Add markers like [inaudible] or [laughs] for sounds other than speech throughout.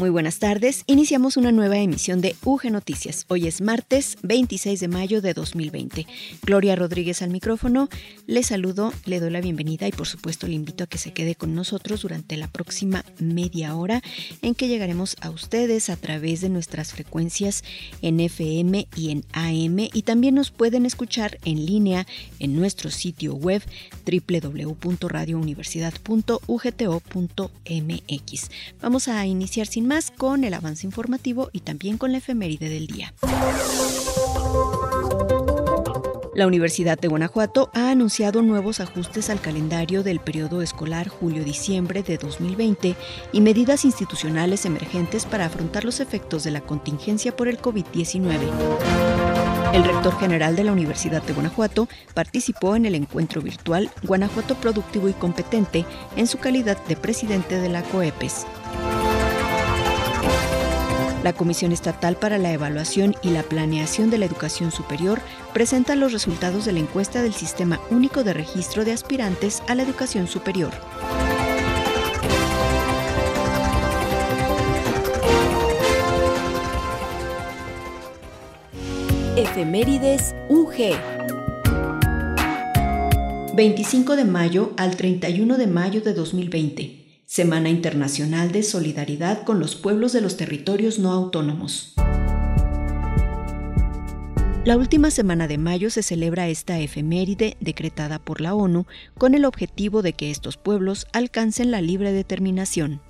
Muy buenas tardes. Iniciamos una nueva emisión de UG Noticias. Hoy es martes 26 de mayo de 2020. Gloria Rodríguez al micrófono. Le saludo, le doy la bienvenida y por supuesto le invito a que se quede con nosotros durante la próxima media hora en que llegaremos a ustedes a través de nuestras frecuencias en FM y en AM y también nos pueden escuchar en línea en nuestro sitio web www.radiouniversidad.ugto.mx. Vamos a iniciar sin más con el avance informativo y también con la efeméride del día. La Universidad de Guanajuato ha anunciado nuevos ajustes al calendario del periodo escolar julio-diciembre de 2020 y medidas institucionales emergentes para afrontar los efectos de la contingencia por el COVID-19. El rector general de la Universidad de Guanajuato participó en el encuentro virtual Guanajuato Productivo y Competente en su calidad de presidente de la COEPES. La Comisión Estatal para la Evaluación y la Planeación de la Educación Superior presenta los resultados de la encuesta del Sistema Único de Registro de Aspirantes a la Educación Superior. Efemérides UG. 25 de mayo al 31 de mayo de 2020. Semana Internacional de Solidaridad con los Pueblos de los Territorios No Autónomos. La última semana de mayo se celebra esta efeméride decretada por la ONU con el objetivo de que estos pueblos alcancen la libre determinación.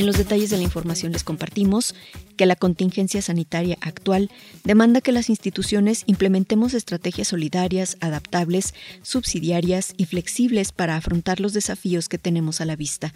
En los detalles de la información les compartimos que la contingencia sanitaria actual demanda que las instituciones implementemos estrategias solidarias, adaptables, subsidiarias y flexibles para afrontar los desafíos que tenemos a la vista.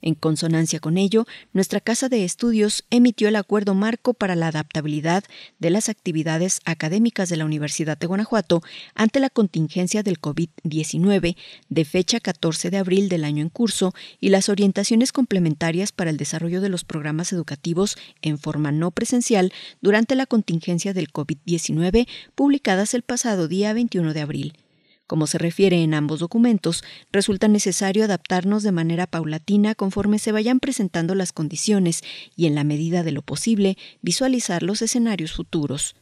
En consonancia con ello, nuestra Casa de Estudios emitió el Acuerdo Marco para la Adaptabilidad de las Actividades Académicas de la Universidad de Guanajuato ante la contingencia del COVID-19 de fecha 14 de abril del año en curso y las orientaciones complementarias para el desarrollo de los programas educativos en forma no presencial durante la contingencia del COVID-19 publicadas el pasado día 21 de abril. Como se refiere en ambos documentos, resulta necesario adaptarnos de manera paulatina conforme se vayan presentando las condiciones y, en la medida de lo posible, visualizar los escenarios futuros.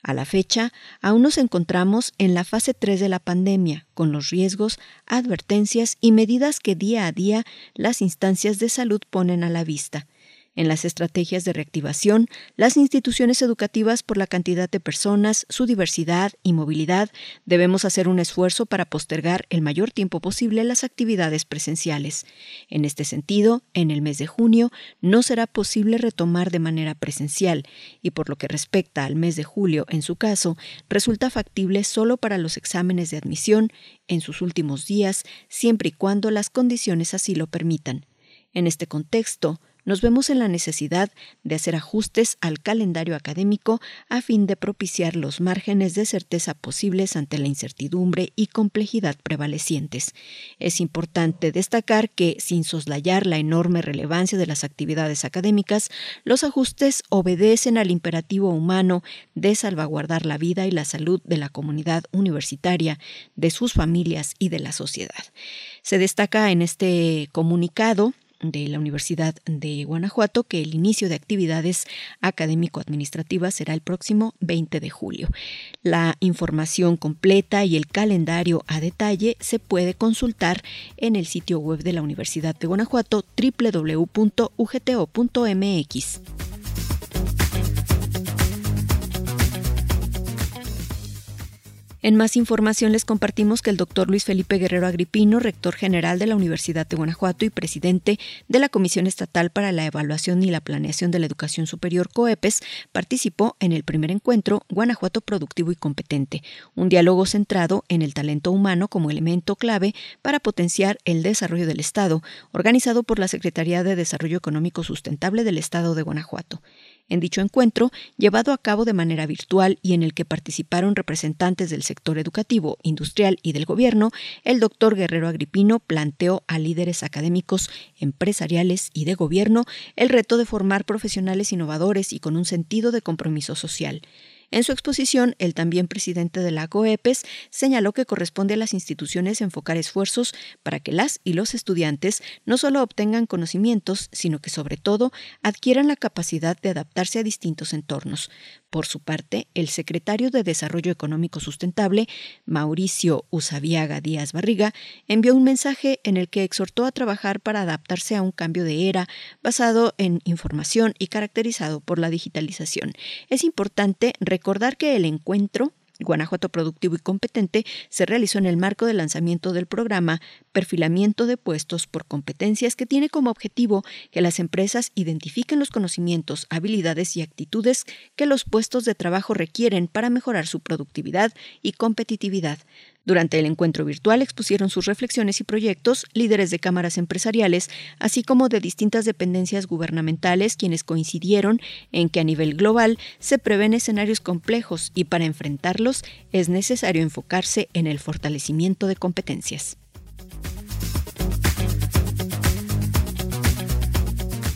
A la fecha, aún nos encontramos en la fase 3 de la pandemia, con los riesgos, advertencias y medidas que día a día las instancias de salud ponen a la vista. En las estrategias de reactivación, las instituciones educativas por la cantidad de personas, su diversidad y movilidad debemos hacer un esfuerzo para postergar el mayor tiempo posible las actividades presenciales. En este sentido, en el mes de junio no será posible retomar de manera presencial y por lo que respecta al mes de julio, en su caso, resulta factible solo para los exámenes de admisión en sus últimos días, siempre y cuando las condiciones así lo permitan. En este contexto, nos vemos en la necesidad de hacer ajustes al calendario académico a fin de propiciar los márgenes de certeza posibles ante la incertidumbre y complejidad prevalecientes. Es importante destacar que, sin soslayar la enorme relevancia de las actividades académicas, los ajustes obedecen al imperativo humano de salvaguardar la vida y la salud de la comunidad universitaria, de sus familias y de la sociedad. Se destaca en este comunicado de la Universidad de Guanajuato que el inicio de actividades académico-administrativas será el próximo 20 de julio. La información completa y el calendario a detalle se puede consultar en el sitio web de la Universidad de Guanajuato www.ugto.mx. En más información les compartimos que el doctor Luis Felipe Guerrero Agripino, rector general de la Universidad de Guanajuato y presidente de la Comisión Estatal para la Evaluación y la Planeación de la Educación Superior COEPES, participó en el primer encuentro Guanajuato Productivo y Competente, un diálogo centrado en el talento humano como elemento clave para potenciar el desarrollo del Estado, organizado por la Secretaría de Desarrollo Económico Sustentable del Estado de Guanajuato. En dicho encuentro, llevado a cabo de manera virtual y en el que participaron representantes del sector educativo, industrial y del gobierno, el doctor Guerrero Agripino planteó a líderes académicos, empresariales y de gobierno el reto de formar profesionales innovadores y con un sentido de compromiso social. En su exposición, el también presidente de la COEPES señaló que corresponde a las instituciones enfocar esfuerzos para que las y los estudiantes no solo obtengan conocimientos, sino que sobre todo adquieran la capacidad de adaptarse a distintos entornos. Por su parte, el secretario de Desarrollo Económico Sustentable, Mauricio Usabiaga Díaz Barriga, envió un mensaje en el que exhortó a trabajar para adaptarse a un cambio de era basado en información y caracterizado por la digitalización. Es importante recordar que el encuentro Guanajuato Productivo y Competente se realizó en el marco del lanzamiento del programa Perfilamiento de Puestos por Competencias que tiene como objetivo que las empresas identifiquen los conocimientos, habilidades y actitudes que los puestos de trabajo requieren para mejorar su productividad y competitividad. Durante el encuentro virtual expusieron sus reflexiones y proyectos líderes de cámaras empresariales, así como de distintas dependencias gubernamentales, quienes coincidieron en que a nivel global se prevén escenarios complejos y para enfrentarlos es necesario enfocarse en el fortalecimiento de competencias.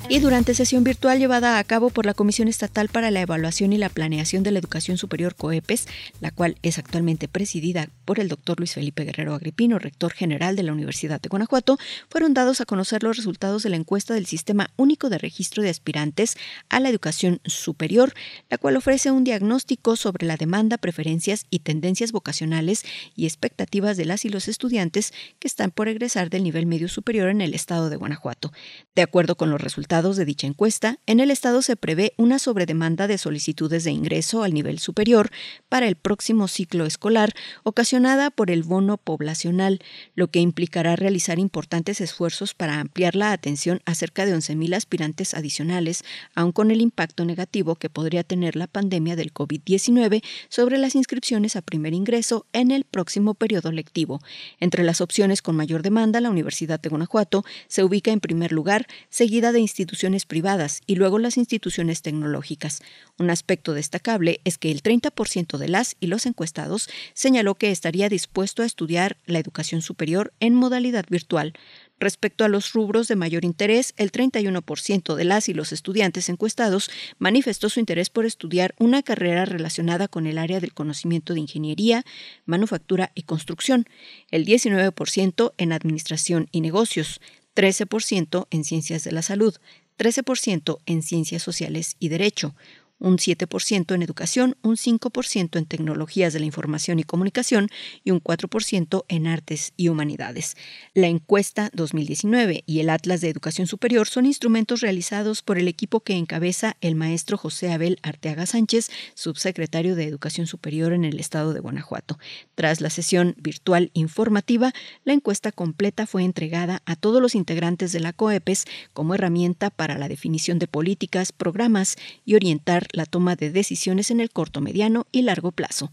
Y durante sesión virtual llevada a cabo por la Comisión Estatal para la Evaluación y la Planeación de la Educación Superior COEPES, la cual es actualmente presidida por el doctor Luis Felipe Guerrero Agripino, rector general de la Universidad de Guanajuato, fueron dados a conocer los resultados de la encuesta del Sistema Único de Registro de Aspirantes a la Educación Superior, la cual ofrece un diagnóstico sobre la demanda, preferencias y tendencias vocacionales y expectativas de las y los estudiantes que están por egresar del nivel medio superior en el estado de Guanajuato. De acuerdo con los resultados, de dicha encuesta, en el Estado se prevé una sobredemanda de solicitudes de ingreso al nivel superior para el próximo ciclo escolar, ocasionada por el bono poblacional, lo que implicará realizar importantes esfuerzos para ampliar la atención a cerca de 11.000 aspirantes adicionales, aun con el impacto negativo que podría tener la pandemia del COVID-19 sobre las inscripciones a primer ingreso en el próximo periodo lectivo. Entre las opciones con mayor demanda, la Universidad de Guanajuato se ubica en primer lugar, seguida de instituciones instituciones privadas y luego las instituciones tecnológicas. Un aspecto destacable es que el 30% de las y los encuestados señaló que estaría dispuesto a estudiar la educación superior en modalidad virtual. Respecto a los rubros de mayor interés, el 31% de las y los estudiantes encuestados manifestó su interés por estudiar una carrera relacionada con el área del conocimiento de ingeniería, manufactura y construcción, el 19% en administración y negocios, 13% en ciencias de la salud, 13% en ciencias sociales y derecho, un 7% en educación, un 5% en tecnologías de la información y comunicación y un 4% en artes y humanidades. La encuesta 2019 y el Atlas de Educación Superior son instrumentos realizados por el equipo que encabeza el maestro José Abel Arteaga Sánchez, subsecretario de Educación Superior en el estado de Guanajuato. Tras la sesión virtual informativa, la encuesta completa fue entregada a todos los integrantes de la COEPES como herramienta para la definición de políticas, programas y orientar la toma de decisiones en el corto, mediano y largo plazo.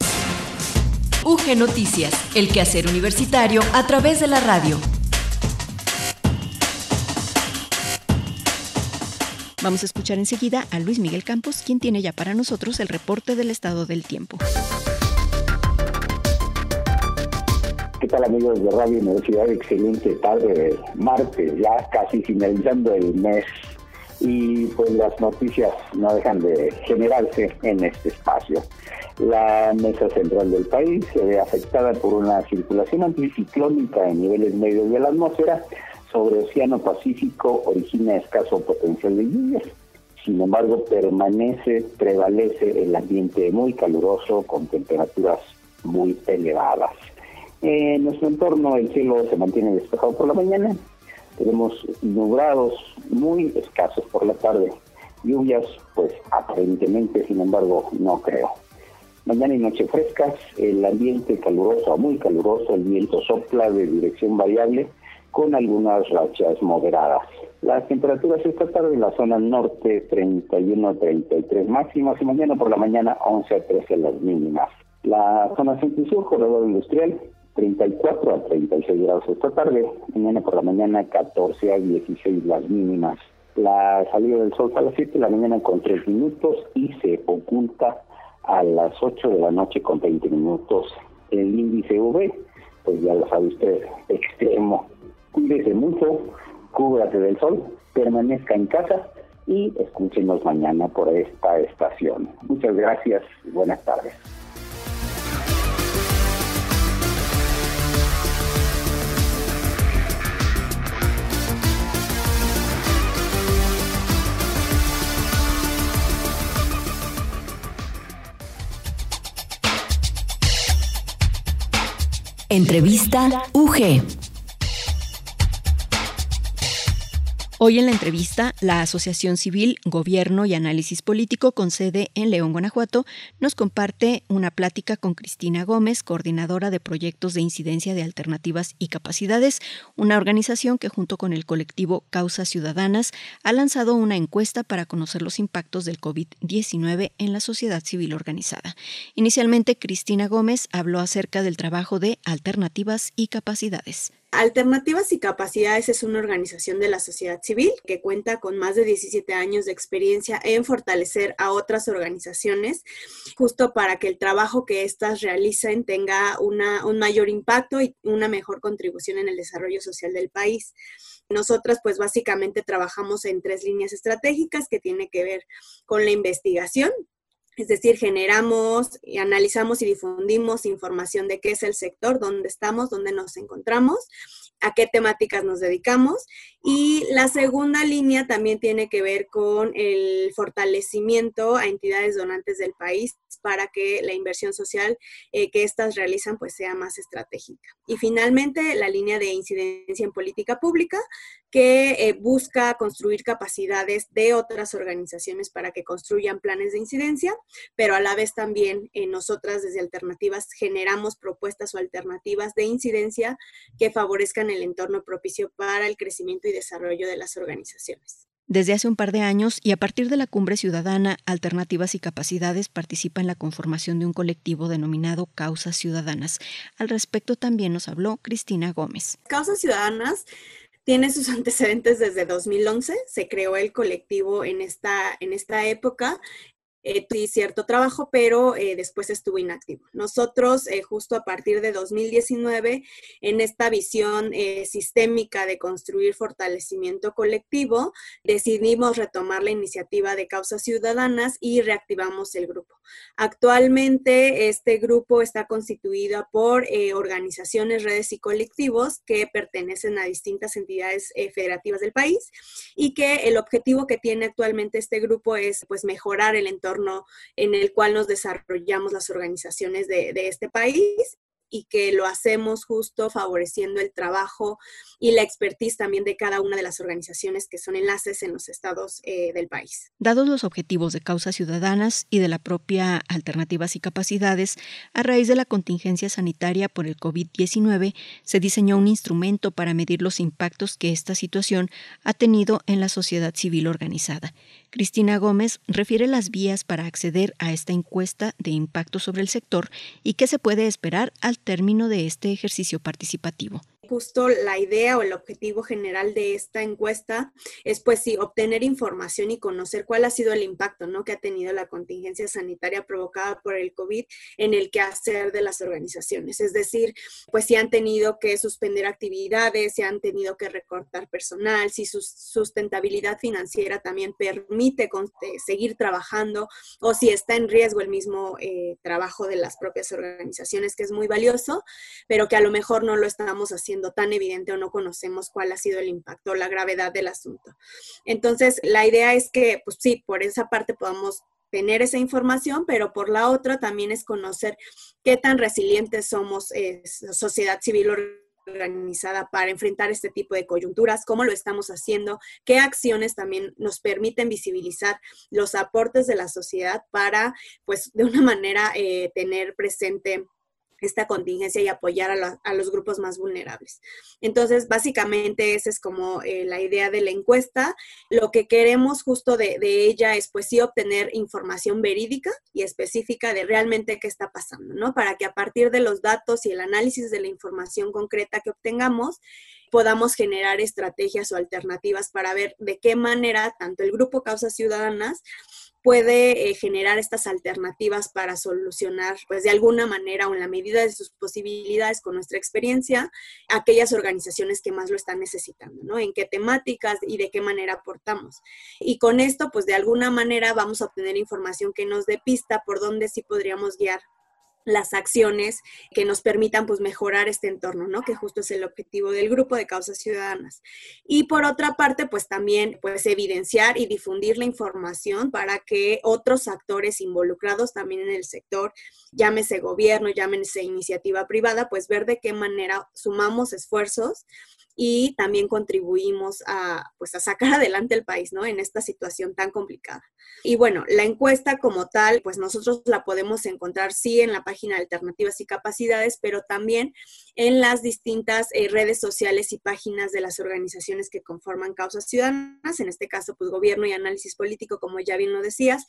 UG Noticias, el quehacer universitario a través de la radio. Vamos a escuchar enseguida a Luis Miguel Campos, quien tiene ya para nosotros el reporte del estado del tiempo. ¿Qué tal amigos de Radio Universidad? Excelente tarde, martes, ya casi finalizando el mes y pues las noticias no dejan de generarse en este espacio. La mesa central del país se ve afectada por una circulación anticiclónica en niveles medios de la atmósfera sobre Océano Pacífico, origina escaso potencial de lluvias. Sin embargo, permanece, prevalece el ambiente muy caluroso con temperaturas muy elevadas. En nuestro entorno el cielo se mantiene despejado por la mañana tenemos nublados muy escasos por la tarde. Lluvias, pues aparentemente, sin embargo, no creo. Mañana y noche frescas, el ambiente caluroso, muy caluroso, el viento sopla de dirección variable con algunas rachas moderadas. Las temperaturas esta tarde en la zona norte 31 a 33 máximas y mañana por la mañana 11 a 13 las mínimas. La zona centro-sur, corredor industrial, 34 a 36 grados esta tarde, mañana por la mañana 14 a 16 las mínimas. La salida del sol a las 7 de la mañana con 3 minutos y se oculta a las 8 de la noche con 20 minutos. El índice UV, pues ya lo sabe usted, extremo. Cuídese mucho, cúbrate del sol, permanezca en casa y escúchenos mañana por esta estación. Muchas gracias y buenas tardes. Entrevista UG. Hoy en la entrevista, la Asociación Civil, Gobierno y Análisis Político con sede en León, Guanajuato, nos comparte una plática con Cristina Gómez, coordinadora de proyectos de incidencia de alternativas y capacidades, una organización que junto con el colectivo Causas Ciudadanas ha lanzado una encuesta para conocer los impactos del COVID-19 en la sociedad civil organizada. Inicialmente, Cristina Gómez habló acerca del trabajo de alternativas y capacidades. Alternativas y Capacidades es una organización de la sociedad civil que cuenta con más de 17 años de experiencia en fortalecer a otras organizaciones, justo para que el trabajo que éstas realicen tenga una, un mayor impacto y una mejor contribución en el desarrollo social del país. Nosotras, pues básicamente trabajamos en tres líneas estratégicas que tienen que ver con la investigación, es decir, generamos, analizamos y difundimos información de qué es el sector, dónde estamos, dónde nos encontramos, a qué temáticas nos dedicamos. Y la segunda línea también tiene que ver con el fortalecimiento a entidades donantes del país para que la inversión social eh, que éstas realizan pues sea más estratégica. Y finalmente, la línea de incidencia en política pública, que eh, busca construir capacidades de otras organizaciones para que construyan planes de incidencia, pero a la vez también eh, nosotras desde Alternativas generamos propuestas o alternativas de incidencia que favorezcan el entorno propicio para el crecimiento y desarrollo de las organizaciones. Desde hace un par de años y a partir de la Cumbre Ciudadana, Alternativas y Capacidades participa en la conformación de un colectivo denominado Causas Ciudadanas. Al respecto también nos habló Cristina Gómez. Causas Ciudadanas tiene sus [laughs] antecedentes desde 2011, se creó el colectivo en esta, en esta época eh, cierto trabajo, pero eh, después estuvo inactivo. Nosotros, eh, justo a partir de 2019, en esta visión eh, sistémica de construir fortalecimiento colectivo, decidimos retomar la iniciativa de causas ciudadanas y reactivamos el grupo. Actualmente, este grupo está constituido por organizaciones, redes y colectivos que pertenecen a distintas entidades federativas del país y que el objetivo que tiene actualmente este grupo es pues mejorar el entorno en el cual nos desarrollamos las organizaciones de, este país y que lo hacemos justo favoreciendo el trabajo y la expertise también de cada una de las organizaciones que son enlaces en los estados eh, del país. Dados los objetivos de causas ciudadanas y de la propia Alternativas y Capacidades, a raíz de la contingencia sanitaria por el COVID-19, se diseñó un instrumento para medir los impactos que esta situación ha tenido en la sociedad civil organizada. Cristina Gómez refiere las vías para acceder a esta encuesta de impacto sobre el sector y qué se puede esperar al término de este ejercicio participativo justo la idea o el objetivo general de esta encuesta es pues sí, obtener información y conocer cuál ha sido el impacto ¿no? que ha tenido la contingencia sanitaria provocada por el COVID en el quehacer de las organizaciones. Es decir, pues si han tenido que suspender actividades, si han tenido que recortar personal, si su sustentabilidad financiera también permite seguir trabajando o si está en riesgo el mismo eh, trabajo de las propias organizaciones, que es muy valioso, pero que a lo mejor no lo estamos haciendo tan evidente o no conocemos cuál ha sido el impacto o la gravedad del asunto. Entonces, la idea es que, pues sí, por esa parte podamos tener esa información, pero por la otra también es conocer qué tan resilientes somos eh, sociedad civil organizada para enfrentar este tipo de coyunturas, cómo lo estamos haciendo, qué acciones también nos permiten visibilizar los aportes de la sociedad para, pues, de una manera eh, tener presente esta contingencia y apoyar a, los grupos más vulnerables. Entonces, básicamente esa es como eh, la idea de la encuesta. Lo que queremos justo de, de, ella es pues sí obtener información verídica y específica de realmente qué está pasando, ¿no? Para que a partir de los datos y el análisis de la información concreta que obtengamos, podamos generar estrategias o alternativas para ver de qué manera tanto el grupo Causas Ciudadanas puede eh, generar estas alternativas para solucionar, pues de alguna manera o en la medida de sus posibilidades con nuestra experiencia, aquellas organizaciones que más lo están necesitando, ¿no? En qué temáticas y de qué manera aportamos. Y con esto, pues de alguna manera vamos a obtener información que nos dé pista por dónde sí podríamos guiar las acciones que nos permitan pues mejorar este entorno, ¿no? Que justo es el objetivo del grupo de causas ciudadanas. Y por otra parte, pues también pues evidenciar y difundir la información para que otros actores involucrados también en el sector, llámese gobierno, llámese iniciativa privada, pues ver de qué manera sumamos esfuerzos y también contribuimos a, pues, a sacar [laughs] adelante el país, ¿no? En esta situación tan complicada. Y bueno, la encuesta como tal, pues nosotros la podemos encontrar sí en la página de Alternativas y Capacidades, pero también en las distintas eh, redes sociales y páginas de las organizaciones que conforman Causas Ciudadanas, en este caso, pues Gobierno y Análisis Político, como ya bien lo decías,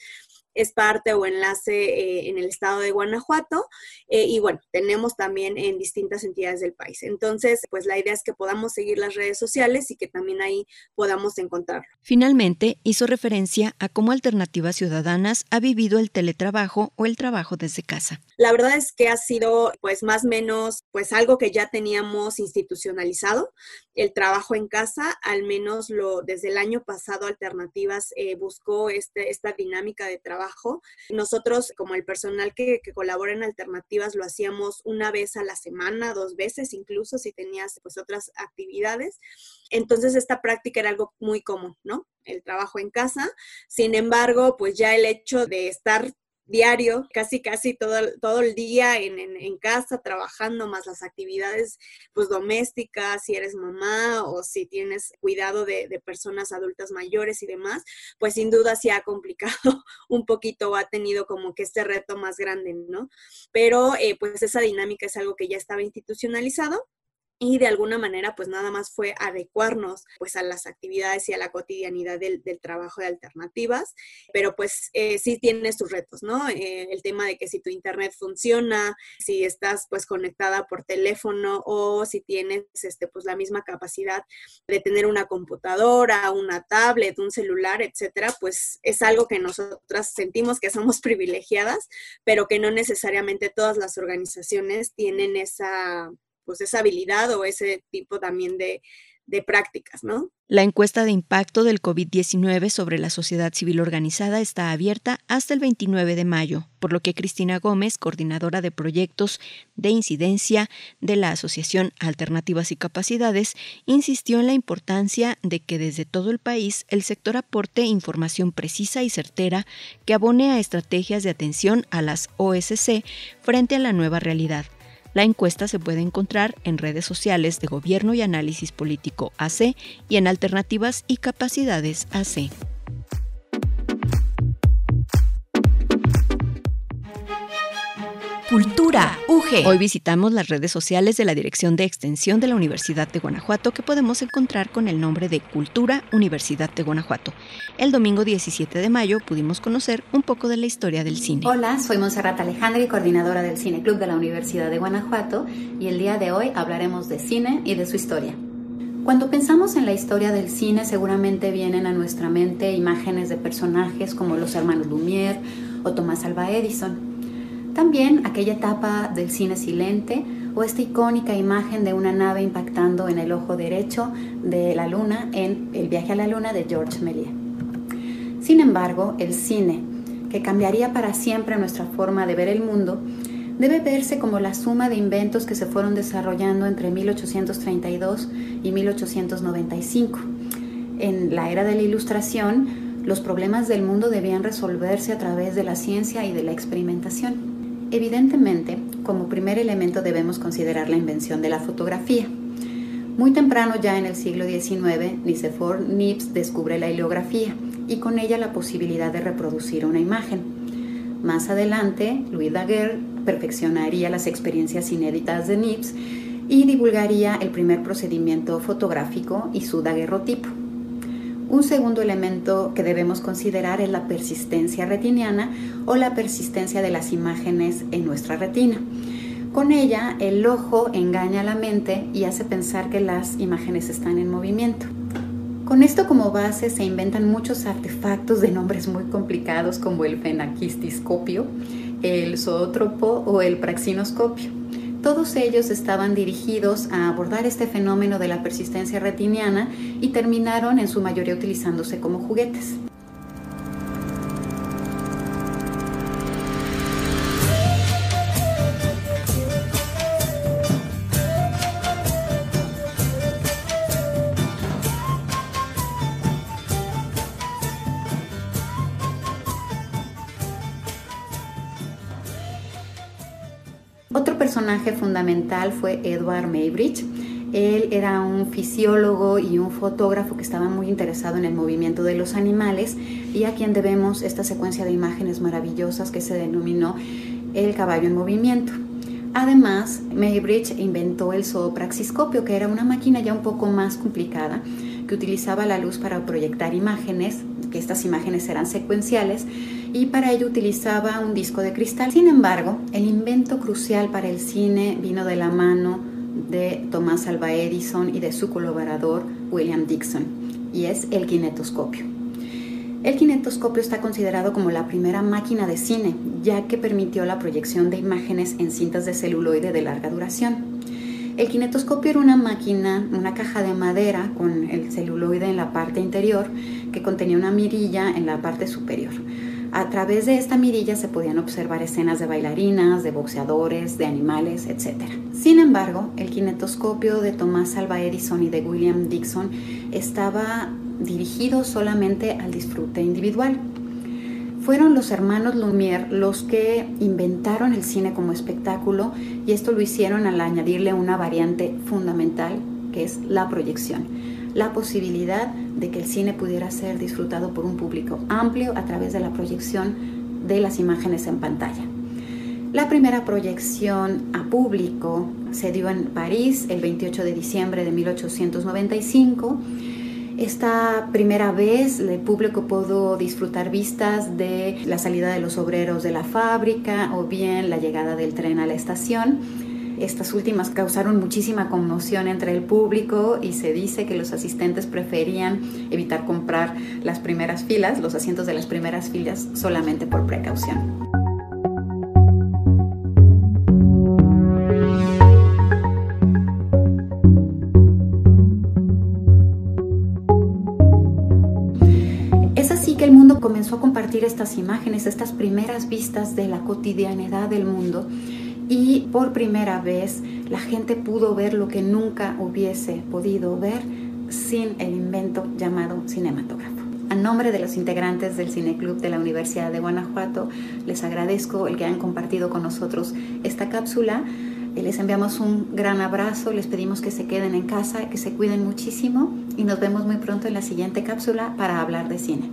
es parte o enlace eh, en el estado de Guanajuato eh, y bueno, tenemos también en distintas entidades del país. Entonces, pues la idea es que podamos seguir las redes sociales y que también ahí podamos encontrarlo. Finalmente, hizo referencia a cómo Alternativas Ciudadanas ha vivido el teletrabajo o el trabajo desde casa. La verdad es que ha sido pues más o menos pues algo que ya teníamos institucionalizado, el trabajo en casa, al menos lo desde el año pasado Alternativas eh, buscó este, esta dinámica de Nosotros como el personal que, que colabora en Alternativas lo hacíamos una vez a la semana, dos veces incluso si tenías pues otras actividades. Entonces esta práctica era algo muy común, ¿no? El trabajo en casa. Sin embargo, pues ya el hecho de estar diario, casi casi todo, todo el día en, en, casa trabajando, más las actividades pues domésticas, si eres mamá o si tienes cuidado de, de, personas adultas mayores y demás, pues sin duda sí ha complicado [laughs] un poquito, ha tenido como que este reto más grande, ¿no? Pero eh, pues esa dinámica es algo que ya estaba institucionalizado y de alguna manera pues nada más fue adecuarnos pues a las actividades y a la cotidianidad del, trabajo de alternativas, pero pues eh, sí tiene sus retos, ¿no? Eh, el tema de que si tu internet funciona, si estás pues conectada por teléfono o si tienes este pues la misma capacidad de tener una computadora, una tablet, un celular, etcétera, pues es algo que nosotras sentimos que somos [laughs] privilegiadas, pero que no necesariamente todas las organizaciones tienen esa pues esa habilidad o ese tipo también de, de prácticas, ¿no? La encuesta de impacto del COVID-19 sobre la sociedad civil organizada está abierta hasta el 29 de mayo, por lo que Cristina Gómez, coordinadora de proyectos de incidencia de la Asociación Alternativas y Capacidades, insistió en la importancia de que desde todo el país el sector aporte información precisa y certera que abone a estrategias de atención a las OSC frente a la nueva realidad la encuesta se puede encontrar en redes sociales de Gobierno y Análisis Político AC y en Alternativas y Capacidades AC. Cultura UG. Hoy visitamos las redes sociales de la Dirección de Extensión de la Universidad de Guanajuato que podemos encontrar con el nombre de Cultura Universidad de Guanajuato. El domingo 17 de mayo pudimos conocer un poco de la historia del cine. Hola, soy Monserrat Alejandra coordinadora del Cine Club de la Universidad de Guanajuato y el día de hoy hablaremos de cine y de su historia. Cuando pensamos en la historia del cine seguramente vienen a nuestra mente imágenes de personajes como los hermanos Lumière o Tomás Alva Edison. También aquella etapa del cine silente o esta icónica imagen de una nave impactando en el ojo derecho de la luna en El viaje a la luna de George Méliès. Sin embargo, el cine, que cambiaría para siempre nuestra forma de ver el mundo, debe verse como la suma de inventos que se fueron desarrollando entre 1832 y 1895. En la era de la Ilustración, los problemas del mundo debían resolverse a través de la ciencia y de la experimentación. Evidentemente, como primer elemento debemos considerar la invención de la fotografía. Muy temprano ya en el siglo XIX, Nicephore Nips descubre la heliografía y con ella la posibilidad de reproducir una imagen. Más adelante, Louis Daguerre perfeccionaría las experiencias inéditas de NIPS y divulgaría el primer procedimiento fotográfico y su daguerrotipo. Un segundo elemento que debemos considerar es la persistencia retiniana o la persistencia de las imágenes en nuestra retina. Con ella, el ojo engaña a la mente y hace pensar que las imágenes están en movimiento. Con esto como base se inventan muchos artefactos de nombres muy complicados como el fenaquistiscopio, el zoótropo o el praxinoscopio. Todos ellos estaban dirigidos a abordar este fenómeno de la persistencia retiniana y terminaron en su mayoría utilizándose como juguetes. Fundamental fue Edward Maybridge. Él era un fisiólogo y un fotógrafo que estaba muy interesado en el movimiento de los animales y a quien debemos esta secuencia de imágenes maravillosas que se denominó el caballo en movimiento. Además, Maybridge inventó el zoopraxiscopio, que era una máquina ya un poco más complicada, que utilizaba la luz para proyectar imágenes, que estas imágenes eran secuenciales, y para ello utilizaba un disco de cristal. Sin embargo, el invento crucial para el cine vino de la mano de Thomas Alva Edison y de su colaborador William Dixon, y es el kinetoscopio. El kinetoscopio está considerado como la primera máquina de cine, ya que permitió la proyección de imágenes en cintas de celuloide de larga duración. El kinetoscopio era una máquina, una caja de madera con el celuloide en la parte interior que contenía una mirilla en la parte superior. A través de esta mirilla se podían observar escenas de bailarinas, de boxeadores, de animales, etc. Sin embargo, el kinetoscopio de Thomas Alva Edison y de William Dixon estaba dirigido solamente al disfrute individual. Fueron los hermanos Lumière los que inventaron el cine como espectáculo y esto lo hicieron al añadirle una variante fundamental que es la proyección la posibilidad de que el cine pudiera ser disfrutado por un público amplio a través de la proyección de las imágenes en pantalla. La primera proyección a público se dio en París el 28 de diciembre de 1895. Esta primera vez el público pudo disfrutar vistas de la salida de los obreros de la fábrica o bien la llegada del tren a la estación estas últimas causaron muchísima conmoción entre el público y se dice que los asistentes preferían evitar comprar las primeras filas, los asientos de las primeras filas, solamente por precaución. Es así que el mundo comenzó a compartir estas imágenes, estas primeras vistas de la cotidianidad del mundo y por primera vez la gente pudo ver lo que nunca hubiese podido ver sin el invento llamado cinematógrafo. A nombre de los integrantes del Cineclub de la Universidad de Guanajuato, les agradezco el que hayan compartido con nosotros esta cápsula. Les enviamos un gran abrazo, les pedimos que se queden en casa, que se cuiden muchísimo y nos vemos muy pronto en la siguiente cápsula para hablar de cine.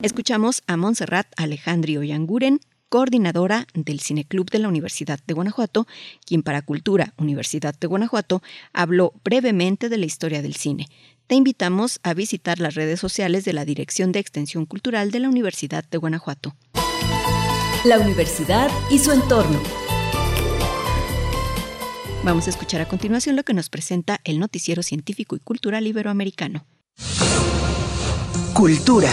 Escuchamos a Montserrat Alejandro Yanguren, coordinadora del Cineclub de la Universidad de Guanajuato, quien para Cultura Universidad de Guanajuato habló brevemente de la historia del cine. Te invitamos a visitar las redes sociales de la Dirección de Extensión Cultural de la Universidad de Guanajuato. La universidad y su entorno. Vamos a escuchar a continuación lo que nos presenta el noticiero científico y cultural iberoamericano. Cultura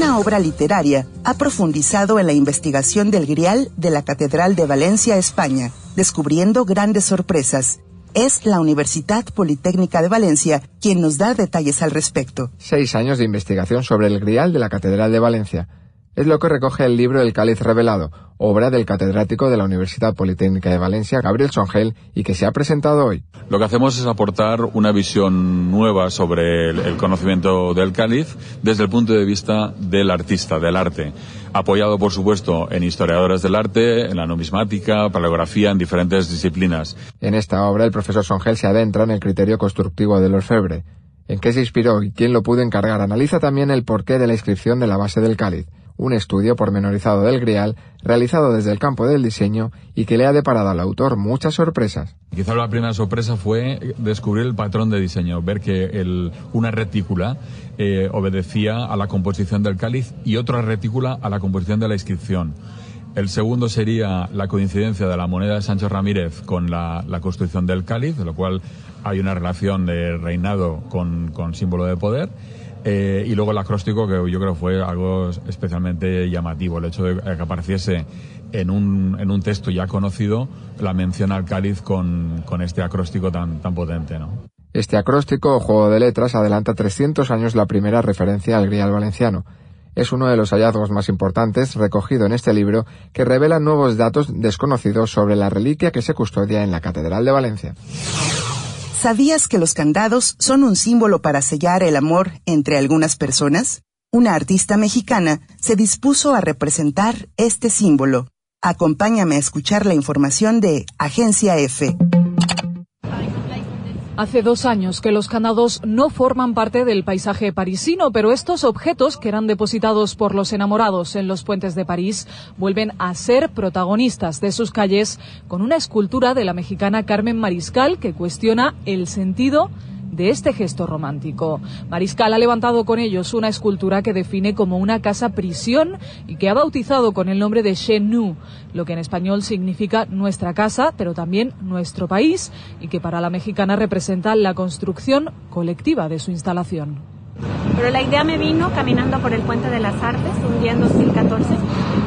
una obra literaria, ha profundizado en la investigación del grial de la Catedral de Valencia, España, descubriendo grandes sorpresas. Es la Universidad Politécnica de Valencia quien nos da detalles al respecto. Seis años de investigación sobre el grial de la Catedral de Valencia es lo que recoge el libro El Cáliz Revelado, obra del catedrático de la Universidad Politécnica de Valencia, Gabriel Songel, y que se ha presentado hoy. Lo que hacemos es aportar una visión nueva sobre el, conocimiento del cáliz desde el punto de vista del artista, del arte, apoyado por supuesto en historiadores del arte, en la numismática, paleografía, en diferentes disciplinas. En esta obra el profesor Songel se adentra en el criterio constructivo del orfebre. ¿En qué se inspiró y quién lo pudo encargar? Analiza también el porqué de la inscripción de la base del cáliz un estudio pormenorizado del Grial realizado desde el campo del diseño y que le ha deparado al autor muchas sorpresas. Quizá la primera sorpresa fue descubrir el patrón de diseño, ver que una retícula eh, obedecía a la composición del cáliz y otra retícula a la composición de la inscripción. El segundo sería la coincidencia de la moneda de Sánchez Ramírez con la, construcción del cáliz, de lo cual hay una relación de reinado con símbolo de poder. Eh, y luego el acróstico, que yo creo fue algo especialmente llamativo, el hecho de que apareciese en un, en un texto ya conocido la mención al cáliz con, con este acróstico tan, tan potente. ¿no? Este acróstico o juego de letras adelanta 300 años la primera referencia al grial valenciano. Es uno de los hallazgos más importantes recogido en este libro que revela nuevos datos desconocidos sobre la reliquia que se custodia en la Catedral de Valencia. ¿Sabías que los candados son un símbolo para sellar el amor entre algunas personas? Una artista mexicana se dispuso a representar este símbolo. Acompáñame a escuchar la información de Agencia F. Hace dos años que los candados no forman parte del paisaje parisino, pero estos objetos que eran depositados por los enamorados en los puentes de París vuelven a ser protagonistas de sus calles con una escultura de la mexicana Carmen Mariscal que cuestiona el sentido de este gesto romántico. Mariscal ha levantado con ellos una escultura que define como una casa prisión y que ha bautizado con el nombre de Chez Nous, lo que en español significa nuestra casa, pero también nuestro país, y que para la mexicana representa la construcción colectiva de su instalación. Pero la idea me vino caminando por el Puente de las Artes un día en 2014,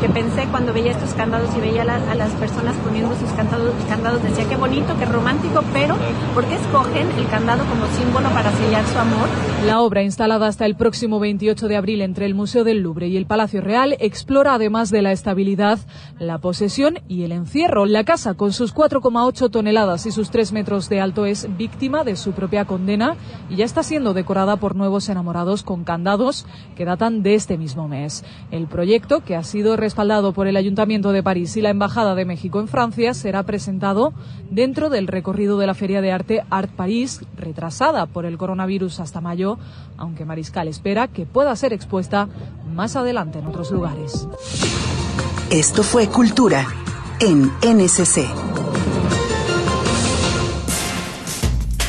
que pensé cuando veía estos candados y veía a las personas poniendo sus candados, candados, decía qué bonito, qué romántico, pero ¿por qué escogen el candado como símbolo para sellar su amor? La obra, instalada hasta el próximo 28 de abril entre el Museo del Louvre y el Palacio Real, explora además de la estabilidad, la posesión y el encierro. La casa, con sus 4,8 toneladas y sus 3 metros de alto, es víctima de su propia condena y ya está siendo decorada por nuevos enamorados con candados que datan de este mismo mes. El proyecto, que ha sido respaldado por el Ayuntamiento de París y la Embajada de México en Francia, será presentado dentro del recorrido de la Feria de Arte Art París, retrasada por el coronavirus hasta mayo, aunque Mariscal espera que pueda ser expuesta más adelante en otros lugares. Esto fue Cultura en NSC.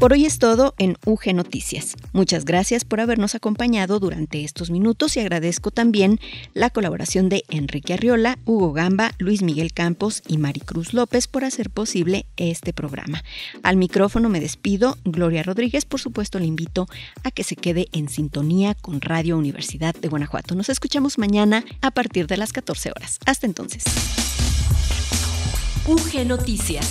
Por hoy es todo en UG Noticias. Muchas gracias por habernos acompañado durante estos minutos y agradezco también la colaboración de Enrique Arriola, Hugo Gamba, Luis Miguel Campos y Maricruz López por hacer posible este programa. Al micrófono me despido, Gloria Rodríguez, por supuesto le invito a que se quede en sintonía con Radio Universidad de Guanajuato. Nos escuchamos mañana a partir de las 14 horas. Hasta entonces. UG Noticias